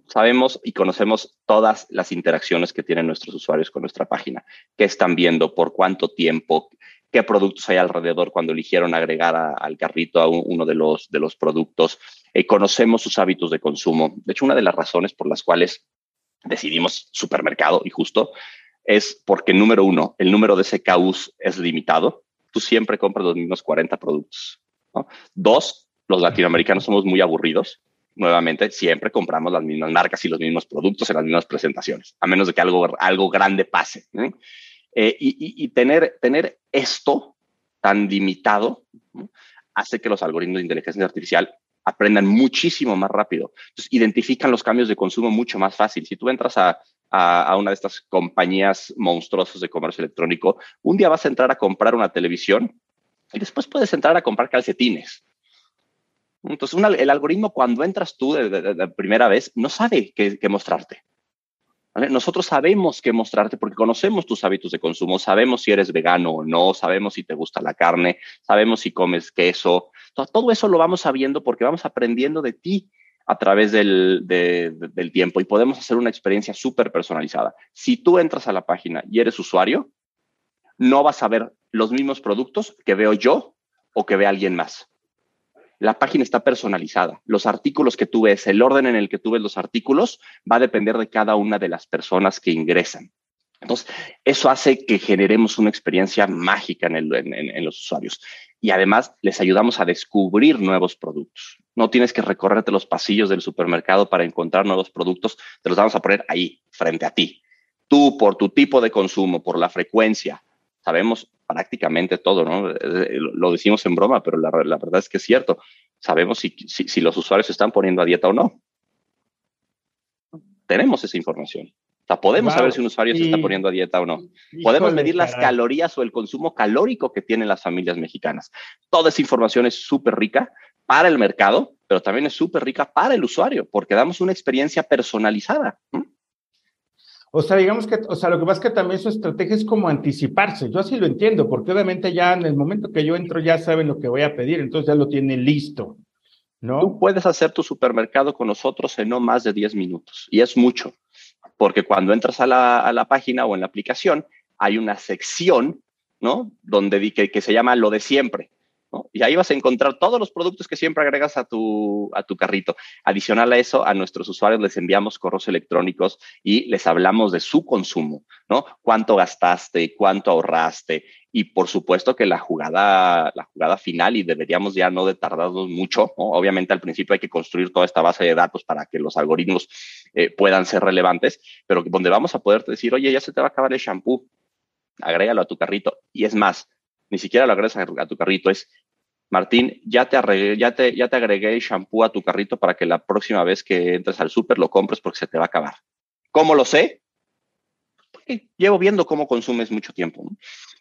B: Sabemos y conocemos todas las interacciones que tienen nuestros usuarios con nuestra página, qué están viendo, por cuánto tiempo, qué productos hay alrededor cuando eligieron agregar al carrito a un, uno de los, de los productos. Eh, conocemos sus hábitos de consumo. De hecho, una de las razones por las cuales decidimos supermercado y justo es porque, número uno, el número de SKUs es limitado. Tú siempre compras los mismos 40 productos. ¿no? Dos, los latinoamericanos somos muy aburridos. Nuevamente, siempre compramos las mismas marcas y los mismos productos en las mismas presentaciones, a menos de que algo, algo grande pase. ¿eh? Eh, y, y, y, tener, tener esto tan limitado ¿no? hace que los algoritmos de inteligencia artificial aprendan muchísimo más rápido. Identifican los cambios de consumo mucho más fácil. Si tú entras a, a, una de estas compañías monstruosas de comercio electrónico, un día vas a entrar a comprar una televisión y después puedes entrar a comprar calcetines. Entonces, el algoritmo cuando entras tú de, de, primera vez no sabe qué, mostrarte. Nosotros sabemos qué mostrarte porque conocemos tus hábitos de consumo, sabemos si eres vegano o no, sabemos si te gusta la carne, sabemos si comes queso. Todo eso lo vamos sabiendo porque vamos aprendiendo de ti a través del, de, de, del tiempo y podemos hacer una experiencia súper personalizada. Si tú entras a la página y eres usuario, no vas a ver los mismos productos que veo yo o que ve alguien más la página está personalizada. Los artículos que tú ves, el orden en el que tú ves los artículos va a depender de cada una de las personas que ingresan. Entonces, eso hace que generemos una experiencia mágica en, los usuarios. Y además, les ayudamos a descubrir nuevos productos. No tienes que recorrerte los pasillos del supermercado para encontrar nuevos productos. Te los vamos a poner ahí, frente a ti. Tú, por tu tipo de consumo, por la frecuencia, sabemos prácticamente todo, ¿no? Lo decimos en broma, pero la, la verdad es que es cierto. Sabemos si, si, si, los usuarios se están poniendo a dieta o no. Tenemos esa información. O sea, podemos wow. saber si un usuario y... se está poniendo a dieta o no. Híjole, podemos medir caray. las calorías o el consumo calórico que tienen las familias mexicanas. Toda esa información es súper rica para el mercado, pero también es súper rica para el usuario, porque damos una experiencia personalizada. ¿Mm?
A: O sea, digamos que, o sea, lo que pasa es que también su estrategia es como anticiparse. Yo así lo entiendo, porque obviamente ya en el momento que yo entro ya saben lo que voy a pedir, entonces ya lo tienen listo, ¿no?
B: Tú puedes hacer tu supermercado con nosotros en no más de 10 minutos, y es mucho, porque cuando entras a la, a la página o en la aplicación, hay una sección, ¿no? Donde que, que se llama lo de siempre. Y ahí vas a encontrar todos los productos que siempre agregas a tu, a tu carrito. Adicional a eso, a nuestros usuarios les enviamos correos electrónicos y les hablamos de su consumo, ¿no? Cuánto gastaste, cuánto ahorraste. Y por supuesto que la jugada, la jugada final, y deberíamos ya no de tardarnos mucho, obviamente al principio hay que construir toda esta base de datos para que los algoritmos eh, puedan ser relevantes, pero donde vamos a poder decir, oye, ya se te va a acabar el shampoo, agrégalo a tu carrito. Y es más, ni siquiera lo agregas a, tu carrito, es Martín, ya te, ya, te, ya te agregué el shampoo a tu carrito para que la próxima vez que entres al súper lo compres porque se te va a acabar. ¿Cómo lo sé? Llevo viendo cómo consumes mucho tiempo.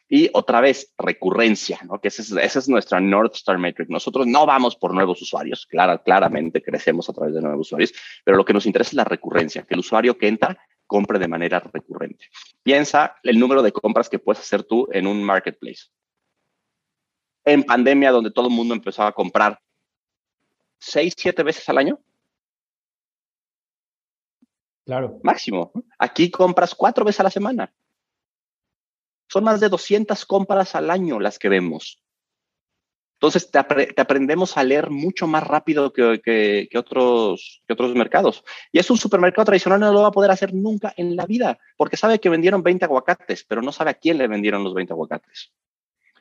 B: Y otra vez, recurrencia, ¿no? que esa es, esa es, nuestra North Star Metric. Nosotros no vamos por nuevos usuarios, claro, claramente crecemos a través de nuevos usuarios, pero lo que nos interesa es la recurrencia, que el usuario que entra compre de manera recurrente. Piensa el número de compras que puedes hacer tú en un marketplace en pandemia donde todo el mundo empezó a comprar seis, siete veces al año.
A: Claro.
B: Máximo. Aquí compras cuatro veces a la semana. Son más de 200 compras al año las que vemos. Entonces te, aprendemos a leer mucho más rápido que, otros, que otros mercados. Y es un supermercado tradicional, no lo va a poder hacer nunca en la vida, porque sabe que vendieron 20 aguacates, pero no sabe a quién le vendieron los 20 aguacates.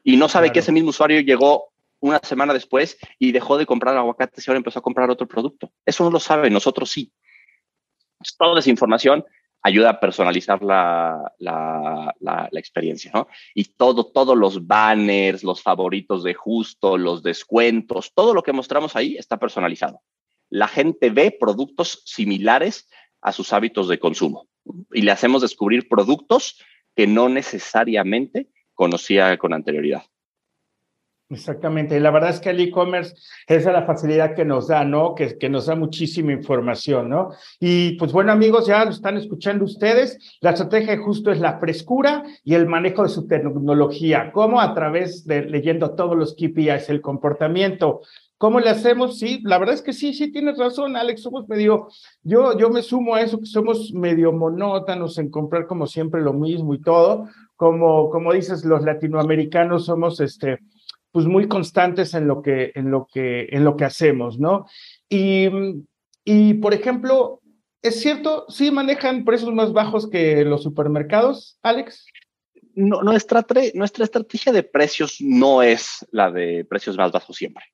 B: Y no sabe que ese mismo usuario llegó una semana después y dejó de comprar aguacates y ahora empezó a comprar otro producto. Eso no lo sabe, nosotros sí. Toda esa información ayuda a personalizar la, la, experiencia, ¿no? Y todo, todos los banners, los favoritos de justo, los descuentos, todo lo que mostramos ahí está personalizado. La gente ve productos similares a sus hábitos de consumo y le hacemos descubrir productos que no necesariamente conocía con anterioridad.
A: Exactamente. La verdad es que el e-commerce, es la facilidad que nos da, ¿no? Que, nos da muchísima información, ¿no? Y pues bueno, amigos, ya lo están escuchando ustedes. La estrategia justo es la frescura y el manejo de su tecnología. ¿Cómo? A través de leyendo todos los KPIs, el comportamiento. ¿Cómo le hacemos? Sí, la verdad es que sí, sí tienes razón, Alex. Somos medio, yo, yo me sumo a eso, que somos medio monótonos en comprar como siempre lo mismo y todo. Como, como dices, los latinoamericanos somos este pues muy constantes en lo que, en lo que, en lo que hacemos, ¿no? Y, y, por ejemplo, ¿es cierto, sí manejan precios más bajos que los supermercados, Alex?
B: No, nuestra estrategia de precios no es la de precios más bajos siempre.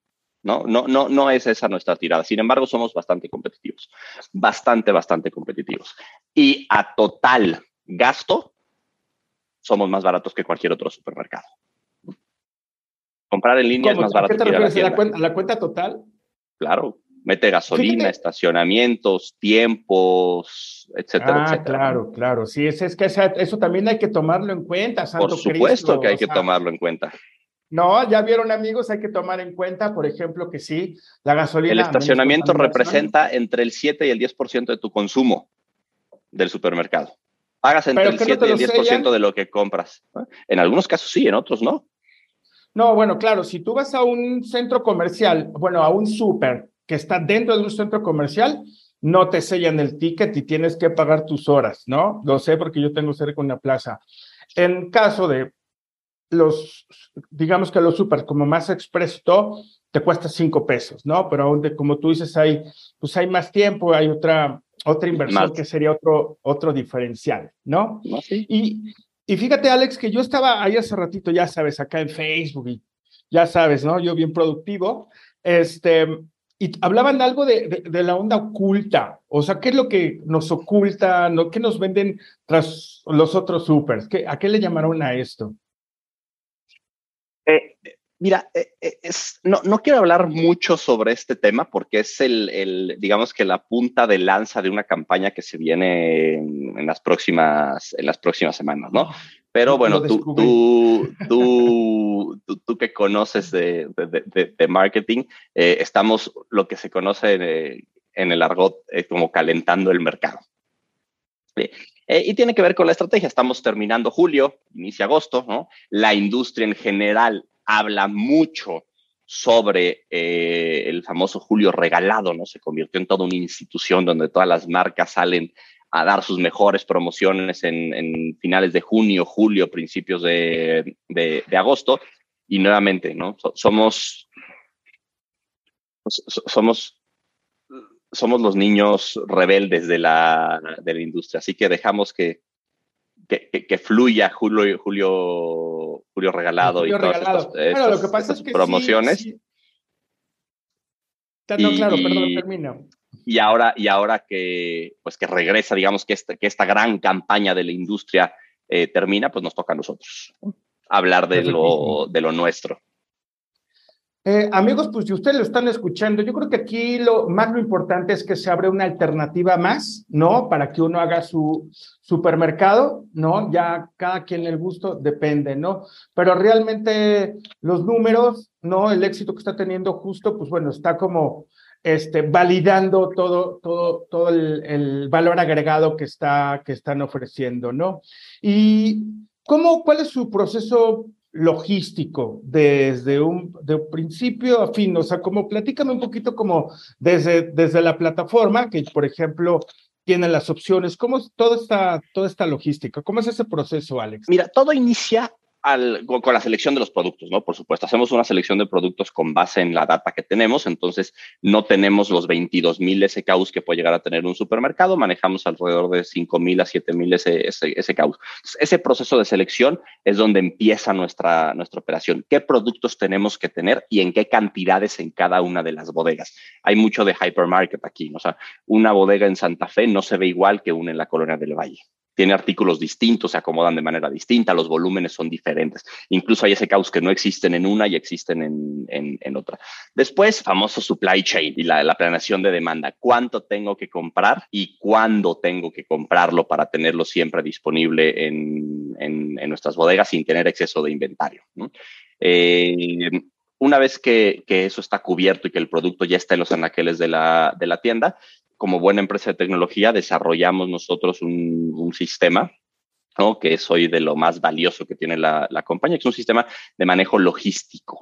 B: ¿No? No, no, no es esa nuestra tirada. Sin embargo, somos bastante competitivos. Bastante, bastante competitivos. Y a total gasto, somos más baratos que cualquier otro supermercado. Comprar en línea es más barato.
A: ¿Qué te refieres? ¿A la, cuenta, la cuenta total?
B: Claro, mete gasolina, estacionamientos, tiempos, etcétera,
A: ah,
B: etcétera.
A: Claro, claro. Sí, es, es que eso también hay que tomarlo en cuenta, Santo
B: Por supuesto que hay que tomarlo en cuenta.
A: No, ya vieron amigos, hay que tomar en cuenta, por ejemplo, que sí, la gasolina.
B: El estacionamiento representa entre el 7 y el 10% de tu consumo del supermercado. Pagas entre el 7 y el 10% de lo que compras. En algunos casos sí, en otros no.
A: No, bueno, claro, si tú vas a un centro comercial, bueno, a un súper que está dentro de un centro comercial, no te sellan el ticket y tienes que pagar tus horas, ¿no? Lo sé porque yo tengo cerca una plaza. En caso de los, digamos que los super como más expreso, te cuesta cinco pesos, ¿no? Pero aún como tú dices, hay, pues hay más tiempo, hay otra, otra inversión que sería otro, otro diferencial, ¿no? Y, y fíjate, Alex, que yo estaba ahí hace ratito, ya sabes, acá en Facebook y ya sabes, ¿no? Yo bien productivo. Este, y hablaban algo de, de, la onda oculta. O sea, ¿qué es lo que nos oculta? ¿no? ¿Qué nos venden tras los otros supers? ¿Qué, ¿A qué le llamaron a esto?
B: Mira, eh, eh, es, no, no, quiero hablar mucho sobre este tema porque es el, el, digamos que la punta de lanza de una campaña que se viene en, las, próximas, en las próximas semanas, ¿no? Pero bueno, tú, tú, tú, tú, que conoces de, de, de, marketing, eh, estamos lo que se conoce en, el argot como calentando el mercado. y tiene que ver con la estrategia. Estamos terminando julio, inicia agosto, ¿no? La industria en general habla mucho sobre eh, el famoso Julio Regalado, ¿no? Se convirtió en toda una institución donde todas las marcas salen a dar sus mejores promociones en, finales de junio, julio, principios de, agosto. Y nuevamente, ¿no? somos, somos, somos los niños rebeldes de la, de la industria, así que dejamos que, que, fluya Julio, Julio, Julio Regalado y todas Estas, lo que pasa es que promociones.
A: No, claro, perdón, termino.
B: Y ahora, y ahora que, pues que regresa, digamos, que esta, que esta gran campaña de la industria eh, termina, pues nos toca a nosotros hablar de lo, de lo nuestro.
A: Eh, amigos, pues si ustedes lo están escuchando, yo creo que aquí lo más lo importante es que se abre una alternativa más, ¿no? Para que uno haga su supermercado, ¿no? Ya cada quien el gusto depende, ¿no? Pero realmente los números, ¿no? El éxito que está teniendo justo, pues bueno, está como este, validando todo, todo, todo el, el valor agregado que, está, que están ofreciendo, ¿no? Y ¿cómo, cuál es su proceso logístico desde un de principio a fin, o sea, como platícame un poquito como desde, desde la plataforma, que por ejemplo, tienen las opciones. ¿Cómo es toda esta, toda esta logística? ¿Cómo es ese proceso, Alex?
B: Mira, todo inicia con la selección de los productos, ¿no? Por supuesto, hacemos una selección de productos con base en la data que tenemos, entonces no tenemos los 22 mil SKUs que puede llegar a tener un supermercado, manejamos alrededor de 5 mil a 7 mil SKUs. Ese proceso de selección es donde empieza nuestra, nuestra operación. ¿Qué productos tenemos que tener y en qué cantidades en cada una de las bodegas? Hay mucho de hypermarket aquí, o sea, una bodega en Santa Fe no se ve igual que una en la colonia del Valle tiene artículos distintos, se acomodan de manera distinta, los volúmenes son diferentes. Incluso hay ese caos que no existen en una y existen en, otra. Después, famoso supply chain y la, la, planeación de demanda. ¿Cuánto tengo que comprar y cuándo tengo que comprarlo para tenerlo siempre disponible en, nuestras bodegas sin tener exceso de inventario? Eh, una vez que, eso está cubierto y que el producto ya está en los anaqueles de la, de la tienda, como buena empresa de tecnología, desarrollamos nosotros un, sistema que es hoy de lo más valioso que tiene la, compañía, que es un sistema de manejo logístico,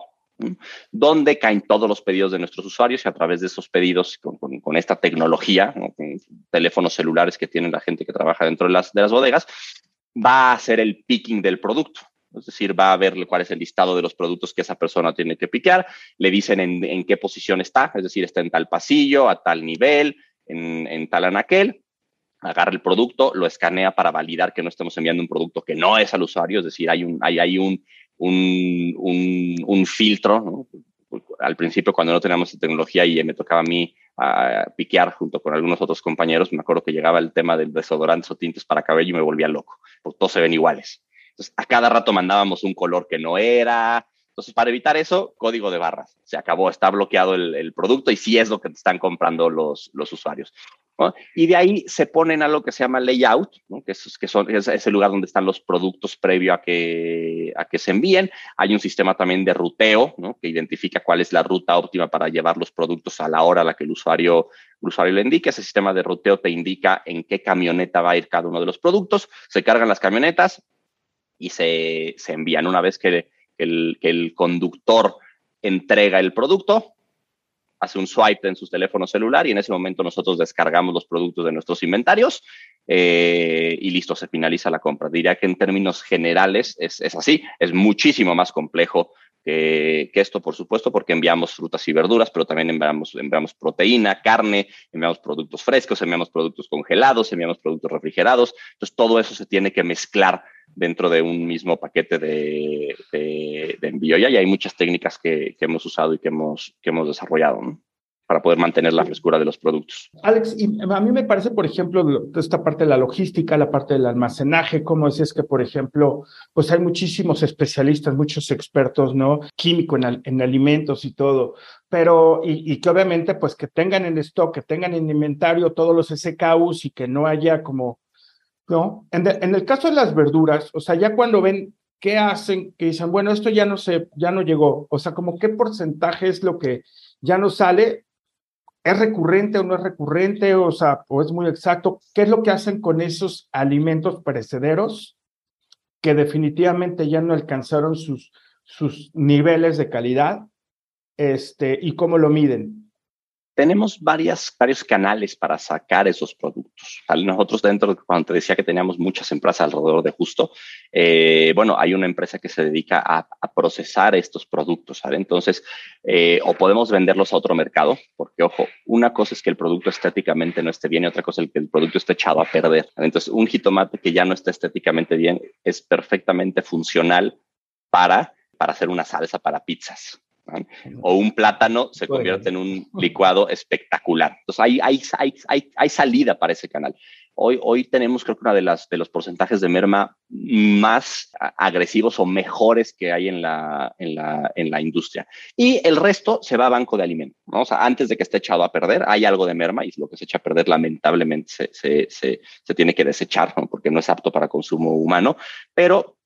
B: donde caen todos los pedidos de nuestros usuarios y a través de esos pedidos, con, esta tecnología, teléfonos celulares que tiene la gente que trabaja dentro de las, de las bodegas, va a hacer el picking del producto. Es decir, va a ver cuál es el listado de los productos que esa persona tiene que piquear, le dicen en, en qué posición está, es decir, está en tal pasillo, a tal nivel, en, en Talanaquel, agarra el producto, lo escanea para validar que no estemos enviando un producto que no es al usuario, es decir, hay un, hay, hay un, un, filtro. Al principio, cuando no teníamos tecnología y me tocaba a mí piquear junto con algunos otros compañeros, me acuerdo que llegaba el tema del desodorante o tintes para cabello y me volvía loco, porque todos se ven iguales. Entonces, a cada rato mandábamos un color que no era, entonces, para evitar eso, código de barras. Se acabó, está bloqueado el, producto y sí es lo que están comprando los, los usuarios. Y de ahí se ponen a lo que se llama layout, que, es, que son, es, el lugar donde están los productos previo a que, a que se envíen. Hay un sistema también de ruteo que identifica cuál es la ruta óptima para llevar los productos a la hora a la que el usuario, el usuario le indique. Ese sistema de ruteo te indica en qué camioneta va a ir cada uno de los productos. Se cargan las camionetas y se, se envían. Una vez que que el, conductor entrega el producto, hace un swipe en su teléfono celular y en ese momento nosotros descargamos los productos de nuestros inventarios eh, y listo, se finaliza la compra. Diría que en términos generales es, así, es muchísimo más complejo que, esto, por supuesto, porque enviamos frutas y verduras, pero también enviamos, enviamos proteína, carne, enviamos productos frescos, enviamos productos congelados, enviamos productos refrigerados. Entonces, todo eso se tiene que mezclar dentro de un mismo paquete de, envío. Y hay muchas técnicas que, hemos usado y que hemos, que hemos desarrollado para poder mantener la frescura de los productos.
A: Alex, y a mí me parece, por ejemplo, esta parte de la logística, la parte del almacenaje, cómo es, es que, por ejemplo, pues hay muchísimos especialistas, muchos expertos, ¿no? Químico en, en alimentos y todo, pero, y, que obviamente, pues que tengan en stock, que tengan en inventario todos los SKUs y que no haya como ¿no? En, el caso de las verduras, o sea, ya cuando ven qué hacen, que dicen, bueno, esto ya no sé, ya no llegó, o sea, como qué porcentaje es lo que ya no sale, ¿es recurrente o no es recurrente? O sea, o es muy exacto, ¿qué es lo que hacen con esos alimentos perecederos que definitivamente ya no alcanzaron sus, sus niveles de calidad? Este, y cómo lo miden
B: tenemos varias, varios canales para sacar esos productos. Nosotros dentro, cuando te decía que teníamos muchas empresas alrededor de justo, eh, bueno, hay una empresa que se dedica a, procesar estos productos, ¿vale? Entonces, eh, o podemos venderlos a otro mercado, porque, ojo, una cosa es que el producto estéticamente no esté bien y otra cosa es que el producto esté echado a perder. Entonces, un jitomate que ya no está estéticamente bien es perfectamente funcional para, para hacer una salsa para pizzas. O un plátano se convierte en un licuado espectacular. Entonces, hay, hay, hay, hay, salida para ese canal. Hoy, hoy tenemos, creo que uno de, las, de los porcentajes de merma más agresivos o mejores que hay en la, en la, en la industria. Y el resto se va a banco de alimentos. O sea, antes de que esté echado a perder, hay algo de merma y lo que se echa a perder lamentablemente se, se, se, se tiene que desechar porque no es apto para consumo humano. Pero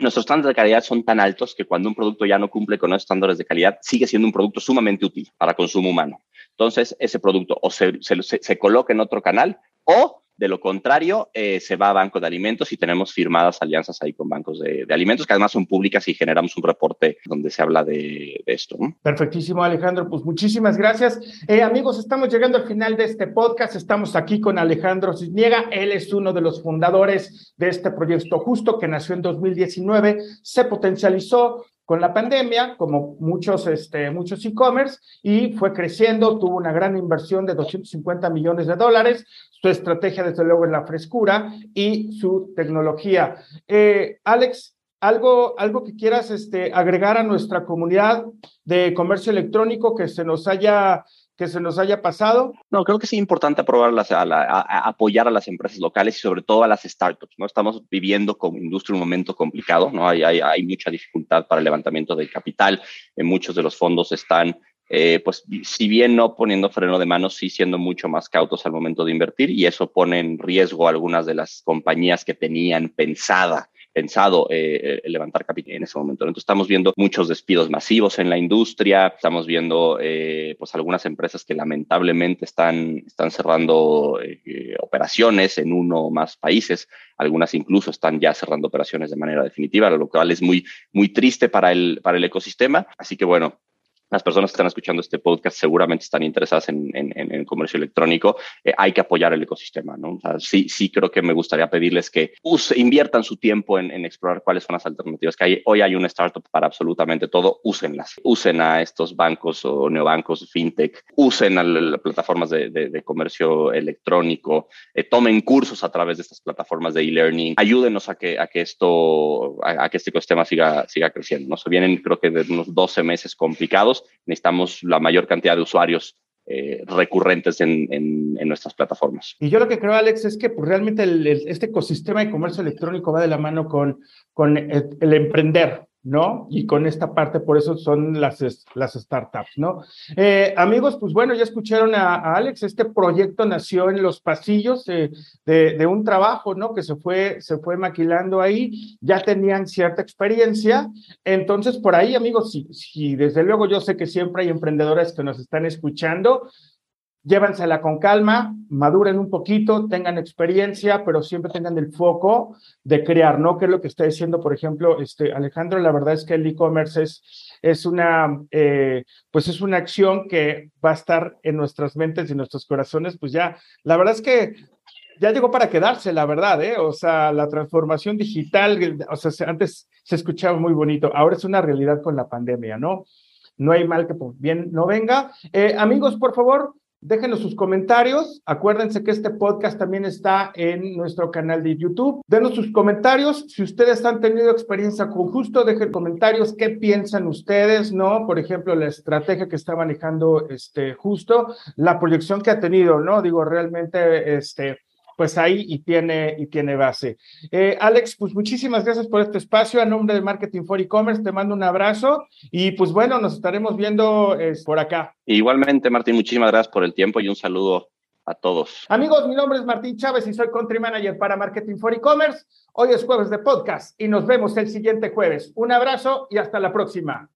B: nuestros estándares de calidad son tan altos que cuando un producto ya no cumple con esos estándares de calidad, sigue siendo un producto sumamente útil para consumo humano. Entonces, ese producto o se, se, coloca en otro canal o De lo contrario, eh, se va a Banco de Alimentos y tenemos firmadas alianzas ahí con bancos de, alimentos que además son públicas y generamos un reporte donde se habla de, esto.
A: Perfectísimo, Alejandro. Pues muchísimas gracias. Eh, amigos, estamos llegando al final de este podcast. Estamos aquí con Alejandro Cisniega. Él es uno de los fundadores de este proyecto justo que nació en 2019, se potencializó con la pandemia, como muchos este, muchos e-commerce, y fue creciendo, tuvo una gran inversión de 250 millones de dólares. Su estrategia, desde luego, es la frescura y su tecnología. Eh, Alex, algo, algo que quieras este, agregar a nuestra comunidad de comercio electrónico que se nos haya que se nos haya pasado?
B: No, creo que es importante aprobar a, apoyar a las empresas locales y sobre todo a las startups. ¿no? Estamos viviendo como industria un momento complicado, ¿no? hay, mucha dificultad para el levantamiento de capital, en muchos de los fondos están eh, pues si bien no poniendo freno de mano, sí siendo mucho más cautos al momento de invertir y eso pone en riesgo algunas de las compañías que tenían pensada pensado eh, eh, levantar capital en ese momento. Entonces estamos viendo muchos despidos masivos en la industria, estamos viendo eh, pues algunas empresas que lamentablemente están, están cerrando operaciones en uno o más países, algunas incluso están ya cerrando operaciones de manera definitiva, lo cual es muy, muy triste para el, para el ecosistema. Así que bueno, las personas que están escuchando este podcast seguramente están interesadas en, el comercio electrónico, eh, hay que apoyar el ecosistema, ¿no? sí, sí creo que me gustaría pedirles que inviertan su tiempo en, explorar cuáles son las alternativas que hay. Hoy hay una startup para absolutamente todo, úsenlas. Usen a estos bancos o neobancos, fintech, usen a las plataformas de, comercio electrónico, eh, tomen cursos a través de estas plataformas de e-learning, ayúdenos a que, a que esto, a, que este ecosistema siga, siga creciendo, ¿no? Se vienen creo que de unos 12 meses complicados necesitamos la mayor cantidad de usuarios eh, recurrentes en, nuestras plataformas.
A: Y yo lo que creo, Alex, es que pues, realmente este ecosistema de comercio electrónico va de la mano con, con el emprender, ¿no? Y con esta parte, por eso son las, las startups, ¿no? Eh, amigos, pues bueno, ya escucharon a, Alex, este proyecto nació en los pasillos de, de, un trabajo, ¿no? Que se fue, se fue maquilando ahí, ya tenían cierta experiencia, entonces por ahí, amigos, si, si desde luego yo sé que siempre hay emprendedores que nos están escuchando, llévansela con calma, maduren un poquito, tengan experiencia, pero siempre tengan el foco de crear, ¿no? Que es lo que está diciendo, por ejemplo, este Alejandro, la verdad es que el e-commerce es, es una, eh, pues es una acción que va a estar en nuestras mentes y nuestros corazones, pues ya, la verdad es que ya llegó para quedarse, la verdad, ¿eh? O sea, la transformación digital, o sea, antes se escuchaba muy bonito, ahora es una realidad con la pandemia, ¿no? No hay mal que bien no venga. Eh, amigos, por favor, Déjenos sus comentarios. Acuérdense que este podcast también está en nuestro canal de YouTube. Denos sus comentarios. Si ustedes han tenido experiencia con Justo, dejen comentarios. ¿Qué piensan ustedes? ¿No? Por ejemplo, la estrategia que está manejando este Justo, la proyección que ha tenido, ¿no? Digo, realmente, este, pues ahí y tiene, y tiene base. Eh, Alex, pues muchísimas gracias por este espacio. A nombre de Marketing for E-Commerce, te mando un abrazo y pues bueno, nos estaremos viendo por acá.
B: Igualmente, Martín, muchísimas gracias por el tiempo y un saludo a todos.
A: Amigos, mi nombre es Martín Chávez y soy Country Manager para Marketing for E-Commerce. Hoy es jueves de podcast y nos vemos el siguiente jueves. Un abrazo y hasta la próxima.